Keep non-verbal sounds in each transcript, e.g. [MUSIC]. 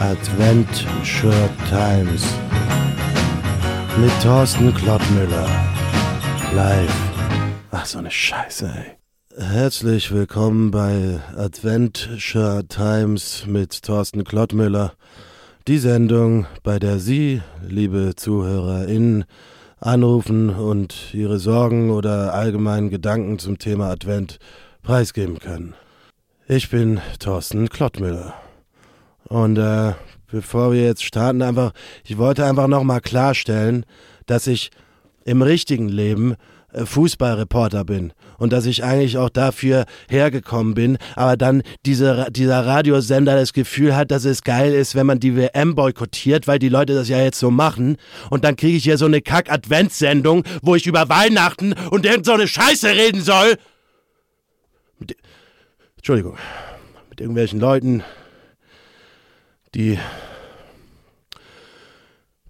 Adventure Times mit Thorsten Klottmüller. Live. Ach, so eine Scheiße, ey. Herzlich willkommen bei Adventure Times mit Thorsten Klottmüller. Die Sendung, bei der Sie, liebe ZuhörerInnen, anrufen und Ihre Sorgen oder allgemeinen Gedanken zum Thema Advent preisgeben können. Ich bin Thorsten Klottmüller. Und äh, bevor wir jetzt starten, einfach, ich wollte einfach nochmal klarstellen, dass ich im richtigen Leben äh, Fußballreporter bin und dass ich eigentlich auch dafür hergekommen bin, aber dann diese, dieser Radiosender das Gefühl hat, dass es geil ist, wenn man die WM boykottiert, weil die Leute das ja jetzt so machen und dann kriege ich hier so eine Kack-Adventssendung, wo ich über Weihnachten und irgend so eine Scheiße reden soll. Mit, Entschuldigung, mit irgendwelchen Leuten, die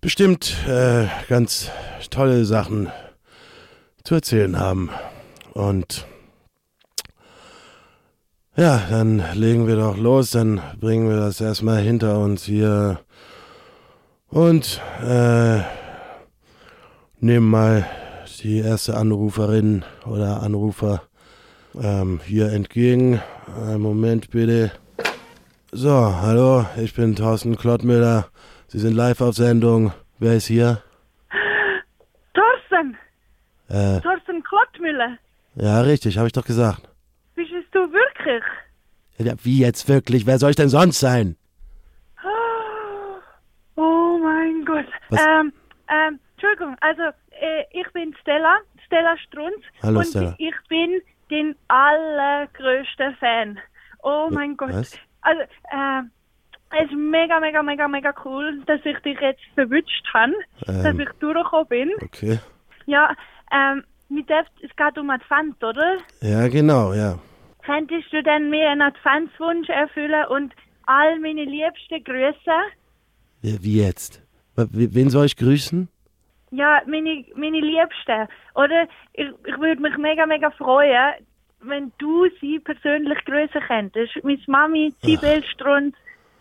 bestimmt äh, ganz tolle Sachen zu erzählen haben. Und ja, dann legen wir doch los, dann bringen wir das erstmal hinter uns hier und äh, nehmen mal die erste Anruferin oder Anrufer ähm, hier entgegen. Einen Moment bitte. So, hallo, ich bin Thorsten Klottmüller. Sie sind live auf Sendung. Wer ist hier? Thorsten! Äh, Thorsten Klottmüller! ja, richtig, habe ich doch gesagt. Bist du wirklich? Ja, wie jetzt wirklich? Wer soll ich denn sonst sein? Oh mein Gott. Was? Ähm, ähm, Entschuldigung, also äh, ich bin Stella, Stella Strunz. Hallo, und Stella. ich bin den allergrößten Fan. Oh mein Gott. Also, äh, es ist mega, mega, mega, mega cool, dass ich dich jetzt verwünscht habe, dass Ähm. ich durchgekommen bin. Okay. Ja, ähm, mit der, es geht um Advent, oder? Ja, genau, ja. Könntest du denn mir einen Adventswunsch erfüllen und all meine liebsten Grüße? Wie, wie jetzt? Wen soll ich grüßen? Ja, meine, meine Liebsten. Oder ich, ich würde mich mega, mega freuen, wenn du sie persönlich grüßen könntest. Meine Mami, Sibel Strunz,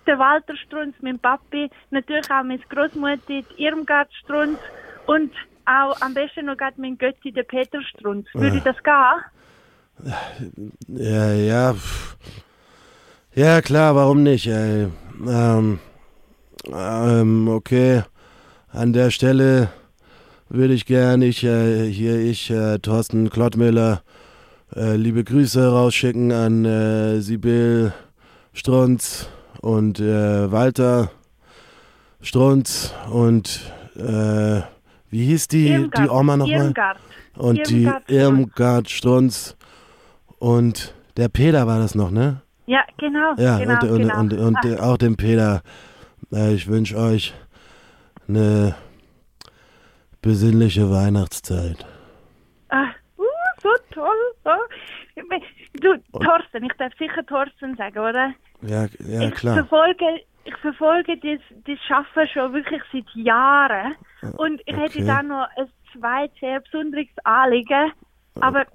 der Walter Strunz, mein Papi, natürlich auch meine Großmutter, die Irmgard Strunz und auch am besten noch gerade mein Götti, der Peter Strunz. Würde das gehen? Ja, ja. Ja, klar, warum nicht, ey. Ähm, ähm, okay. An der Stelle würde ich gern, ich, äh, hier, ich, äh, Thorsten Klottmüller, äh, liebe Grüße rausschicken an äh, Sibyl Strunz und äh, Walter Strunz und äh, wie hieß die, Irmgard, die Oma nochmal? Irmgard. Und die Irmgard Strunz. Irmgard Strunz und der Peter war das noch, ne? Ja, genau. Ja, genau, und, und, genau. und, und, Ah, auch dem Peter. Äh, ich wünsche euch eine besinnliche Weihnachtszeit. So toll. So. Du, Thorsten, ich darf sicher Thorsten sagen, oder? Ja, ja ich klar. verfolge, ich verfolge das, das Schaffen schon wirklich seit Jahren. Und ich hätte okay. da noch ein zweites sehr besonderes Anliegen. Aber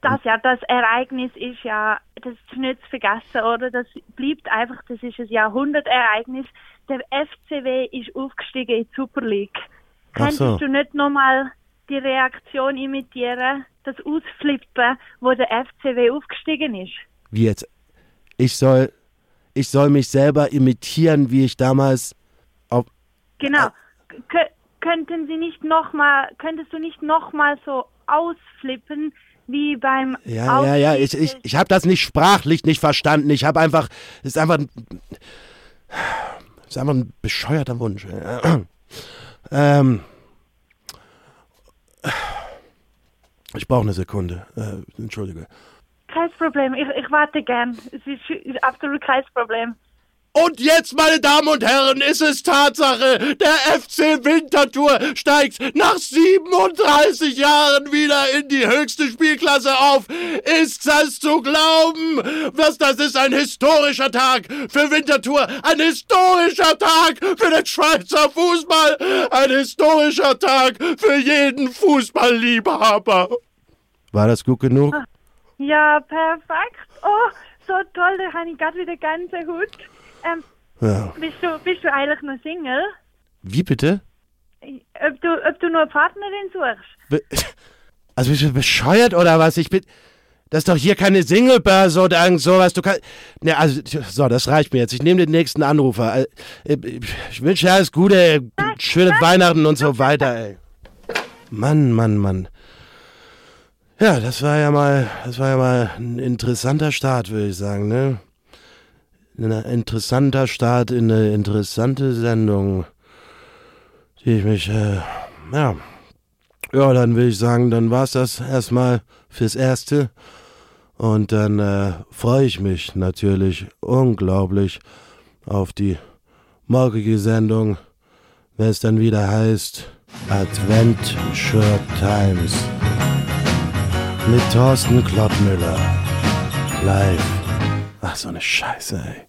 das ja, das Ereignis ist ja, das ist nicht zu vergessen, oder? Das bleibt einfach, das ist ein Jahrhundertereignis. Der FCW ist aufgestiegen in die Super League. Ach Könntest so. du nicht nochmal die Reaktion imitieren, das Ausflippen, wo der FCW aufgestiegen ist? Wie jetzt? Ich soll, ich soll mich selber imitieren, wie ich damals auf. Genau. Kö könnten Sie nicht nochmal, könntest du nicht nochmal so ausflippen wie beim Ja, ja, ja. Ich, ich, ich habe das nicht sprachlich nicht verstanden. Ich habe einfach, es ist einfach, ein- es ist einfach ein bescheuerter Wunsch. [CLEARS THROAT] Ähm, ich brauche eine Sekunde. Äh, Entschuldige. Kein Problem, ich, ich warte gern. Es ist, ist absolut kein Problem. Und jetzt, meine Damen und Herren, ist es Tatsache, der FC Winterthur steigt nach 37 Jahren wieder in die höchste Spielklasse auf. Ist das zu glauben? Was das ist ein historischer Tag für Winterthur, ein historischer Tag für den Schweizer Fußball, ein historischer Tag für jeden Fußballliebhaber. War das gut genug? Ja, perfekt. Oh, so toll, da habe ich gerade wieder ganze Hut. Ähm, Ja. Bist du, bist du eigentlich noch Single? Wie bitte? Ob du, ob du noch eine Partnerin suchst? Be [LAUGHS] also bist du bescheuert oder was? Ich bin. Das ist doch hier keine Singlebörse oder irgend sowas. Du kannst. Ne, also, so, das reicht mir jetzt. Ich nehme den nächsten Anrufer. Äh, Ich wünsche dir alles Gute, schöne Weihnachten und so weiter, ey. Mann, Mann, Mann. Ja, das war ja mal, das war ja mal ein interessanter Start, würde ich sagen, ne? Ein interessanter Start in eine interessante Sendung, die ich mich, äh, ja. Ja, dann will ich sagen, dann war's das erstmal fürs Erste. Und dann äh, freue ich mich natürlich unglaublich auf die morgige Sendung, wenn es dann wieder heißt Adventure Times mit Thorsten Klottmüller. Live. Ach, so eine Scheiße, ey.